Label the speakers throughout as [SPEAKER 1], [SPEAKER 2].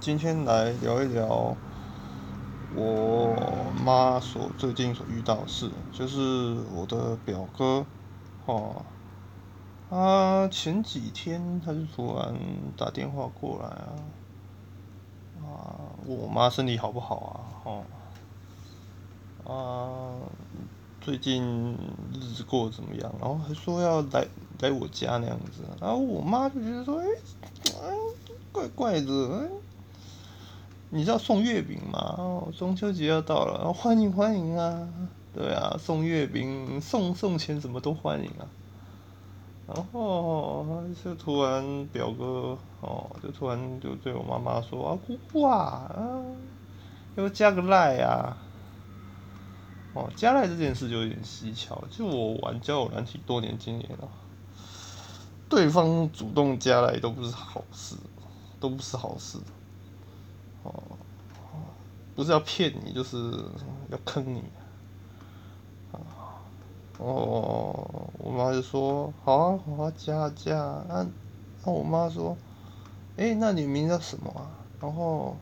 [SPEAKER 1] 今天来聊一聊我妈所最近所遇到的事，就是我的表哥，哦，他前几天他就突然打电话过来啊，啊，我妈身体好不好啊？哦，啊，最近日子过得怎么样？然后还说要来来我家那样子，然后我妈就觉得说，哎，怪怪的，哎。你知道送月饼吗？哦，中秋节要到了，欢迎欢迎啊！对啊，送月饼、送送钱，什么都欢迎啊。然后就突然表哥哦，就突然就对我妈妈说啊，姑姑啊，要加个赖啊。哦，加赖这件事就有点蹊跷，就我玩交友软体多年经验了，对方主动加赖都不是好事，都不是好事。哦，不是要骗你，就是要坑你。啊，哦，我妈就说好啊，好啊，加加。那那我妈说，哎，那你名叫什么啊？然后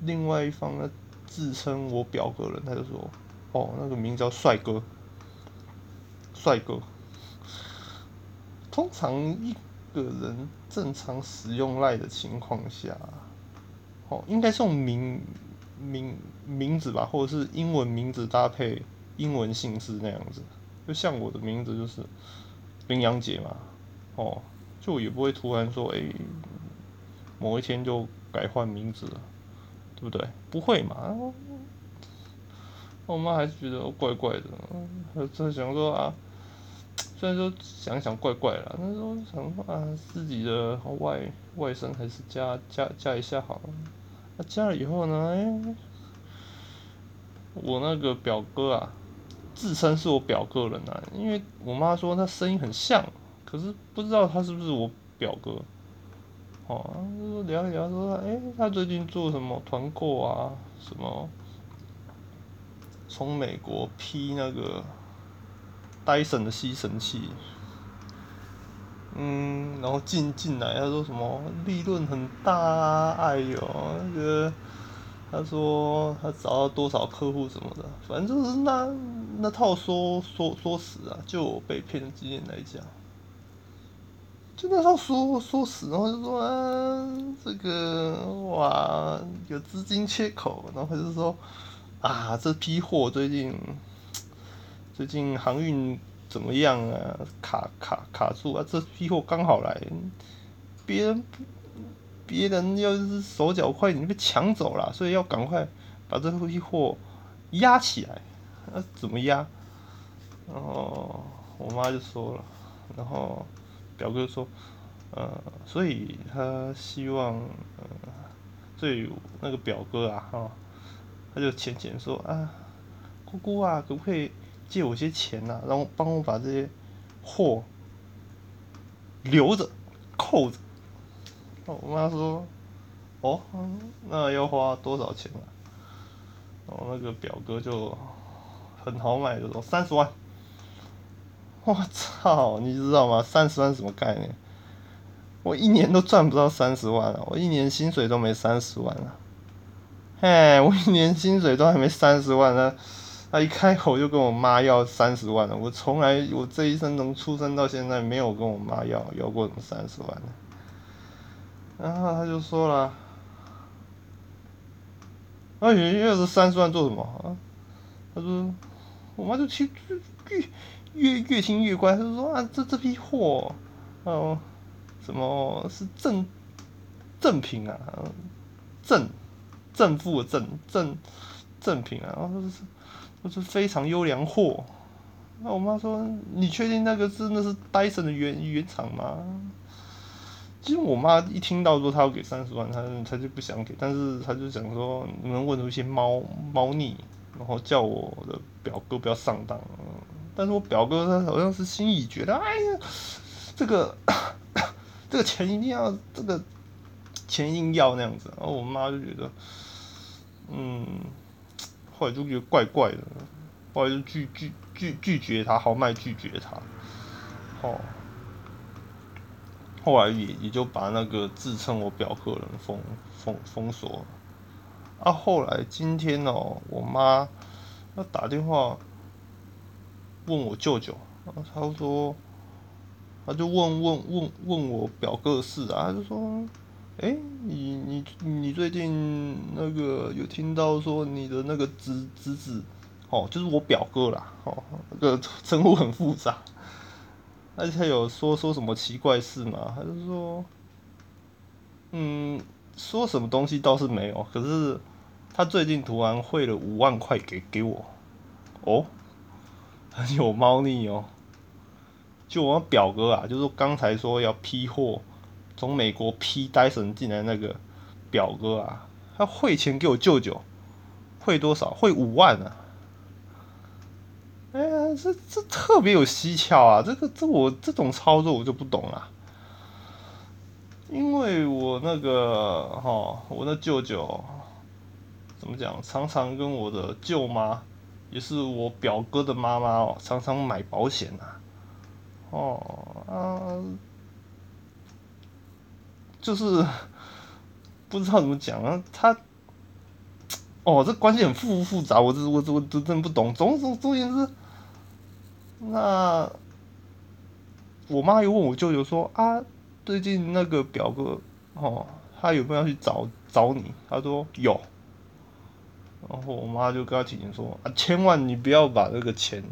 [SPEAKER 1] 另外一方呢自称我表哥人，他就说，哦，那个名叫帅哥，帅哥。通常一。个人正常使用赖的情况下，哦，应该是用名名名字吧，或者是英文名字搭配英文姓氏那样子。就像我的名字就是林阳杰嘛，哦，就也不会突然说，哎，某一天就改换名字了，对不对？不会嘛。我妈还是觉得怪怪的，她在想说啊。虽然说想想怪怪了，但是说想说啊，自己的外外甥还是加加加一下好了。那加了以后呢，哎，我那个表哥啊，自称是我表哥人啊，因为我妈说他声音很像，可是不知道他是不是我表哥。哦，就聊一聊说，哎，他最近做什么团购啊？什么从美国批那个。戴森的吸尘器，嗯，然后进进来，他说什么利润很大啊？哎呦，那个他说他找到多少客户什么的，反正就是那那套说说说死啊，就我被骗的经验来讲，就那套说说死，然后就说啊，这个哇有资金缺口，然后他就说啊这批货最近。最近航运怎么样啊？卡卡卡住啊！这批货刚好来，别人别人要是手脚快，你被抢走了，所以要赶快把这批货压起来。那怎么压？然后我妈就说了，然后表哥说，呃，所以他希望，呃，所以那个表哥啊，哈，他就浅浅说啊，姑姑啊，可不可以？借我些钱呐，然后帮我把这些货留着扣着。我妈说：“哦，那要花多少钱啊？”然后那个表哥就很豪迈就说：“三十万。”我操，你知道吗？三十万什么概念？我一年都赚不到三十万啊！我一年薪水都没三十万啊！嘿，我一年薪水都还没三十万呢。他一开口就跟我妈要三十万了，我从来我这一生从出生到现在没有跟我妈要要过什么三十万然后他就说了，哎，要是三十万做什么？他说，我妈就去越越越听越怪，他就说啊，这这批货，哦，什么是正正品啊？正正负的正正正品啊？然后是。都是非常优良货，那我妈说：“你确定那个真的是戴森的原原厂吗？”其实我妈一听到说她要给三十万，她她就不想给，但是她就想说能问出一些猫猫腻，然后叫我的表哥不要上当。但是我表哥他好像是心意觉得，哎呀，这个 这个钱一定要，这个钱一定要那样子。然后我妈就觉得，嗯。后来就觉得怪怪的，后来就拒拒拒拒绝他，豪迈拒绝他，哦，后来也也就把那个自称我表哥的人封封封锁了。啊，后来今天哦，我妈要打电话问我舅舅，他说，他就问问问问我表哥的事啊，他就说，哎，你你你最近那个有听到说你的那个侄侄子，哦，就是我表哥啦，哦，那个称呼很复杂，而且有说说什么奇怪事吗？还是说，嗯，说什么东西倒是没有，可是。他最近突然汇了五万块给给我，哦，很有猫腻哦。就我表哥啊，就是刚才说要批货，从美国批戴森进来那个表哥啊，他汇钱给我舅舅，汇多少？汇五万啊！哎呀，这这特别有蹊跷啊！这个这我这种操作我就不懂了，因为我那个哈，我那舅舅。怎么讲？常常跟我的舅妈，也是我表哥的妈妈哦，常常买保险呐。哦啊，就是不知道怎么讲啊。他哦，这关系很复复杂，我这我这我都真不懂。总总总言之，那我妈又问我舅舅说啊，最近那个表哥哦，他有没有要去找找你？他说有。然后我妈就跟他提醒说：“啊，千万你不要把那个钱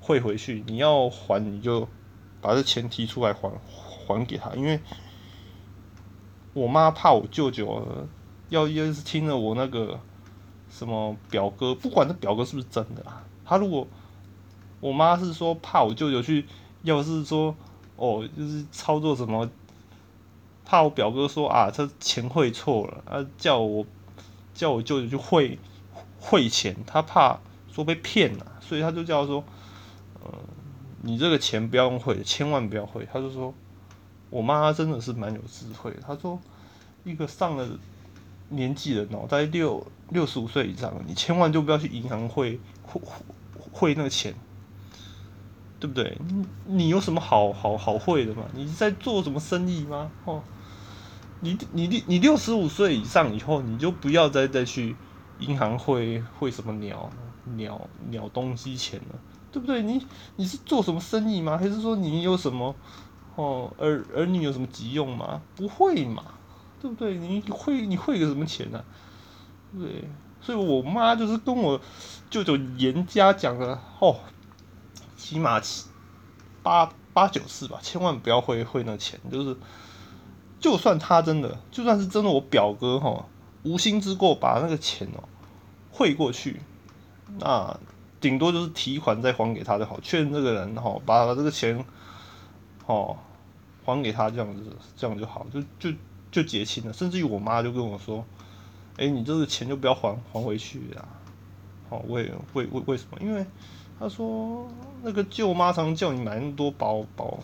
[SPEAKER 1] 汇回去，你要还你就把这钱提出来还还给他，因为我妈怕我舅舅要要是听了我那个什么表哥，不管这表哥是不是真的啊，他如果我妈是说怕我舅舅去，要是说哦就是操作什么，怕我表哥说啊这钱汇错了啊叫我。”叫我舅舅去汇汇钱，他怕说被骗了，所以他就叫说，呃，你这个钱不要用汇，千万不要汇。他就说，我妈真的是蛮有智慧。她说，一个上了年纪的脑袋六六十五岁以上，你千万就不要去银行汇汇汇那个钱，对不对？你你有什么好好好汇的吗？你在做什么生意吗？哦。你你你六十五岁以上以后，你就不要再再去银行汇汇什么鸟鸟鸟东西钱了，对不对？你你是做什么生意吗？还是说你有什么哦儿儿女有什么急用吗？不会嘛，对不对？你汇你汇个什么钱呢？对，所以我妈就是跟我舅舅严家讲了哦，起码七八八九次吧，千万不要汇汇那钱，就是。就算他真的，就算是真的，我表哥哈无心之过把那个钱哦汇过去，那顶多就是提款再还给他就好，确认这个人哈把这个钱哦还给他这样子，这样就好，就就就结清了。甚至于我妈就跟我说：“哎，你这个钱就不要还还回去啊！”哦，为为为为什么？因为他说那个舅妈常叫你买那么多保保。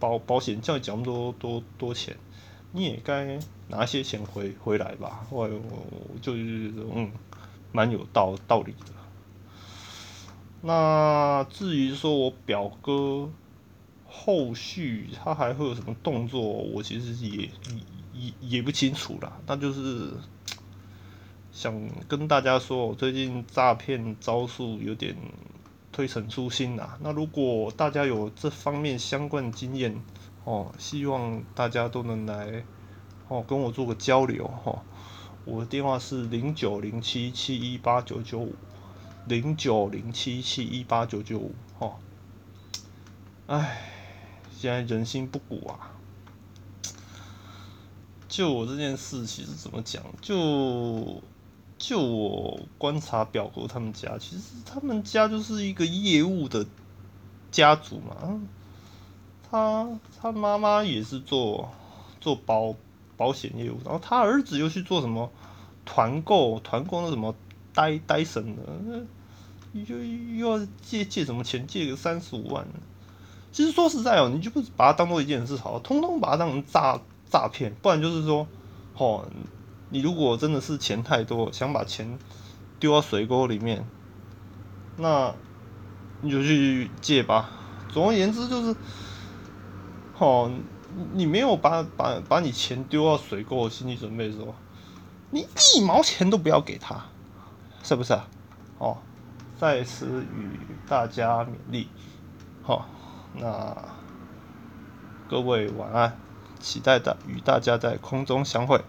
[SPEAKER 1] 保保险叫你缴那么多多多钱，你也该拿些钱回回来吧。我我就是嗯，蛮有道道理的。那至于说我表哥后续他还会有什么动作，我其实也也也不清楚啦。那就是想跟大家说，我最近诈骗招数有点。推陈出新呐，那如果大家有这方面相关经验哦，希望大家都能来哦跟我做个交流哈。我的电话是零九零七七一八九九五，零九零七七一八九九五哈。唉，现在人心不古啊。就我这件事，其实怎么讲就。就我观察表哥他们家，其实他们家就是一个业务的家族嘛。他他妈妈也是做做保保险业务，然后他儿子又去做什么团购，团购那什么呆呆神的，又又要借借什么钱，借个三十五万。其实说实在哦，你就不把它当做一件事好，通通把它当成诈诈骗，不然就是说哦，你如果真的是钱太多，想把钱丢到水沟里面，那你就去借吧，总而言之就是哦，你没有把把把你钱丢到水沟的心理准备是吧？你一毛钱都不要给他，是不是？哦，再次与大家勉励。哦。那各位晚安期待的与大家在空中相会。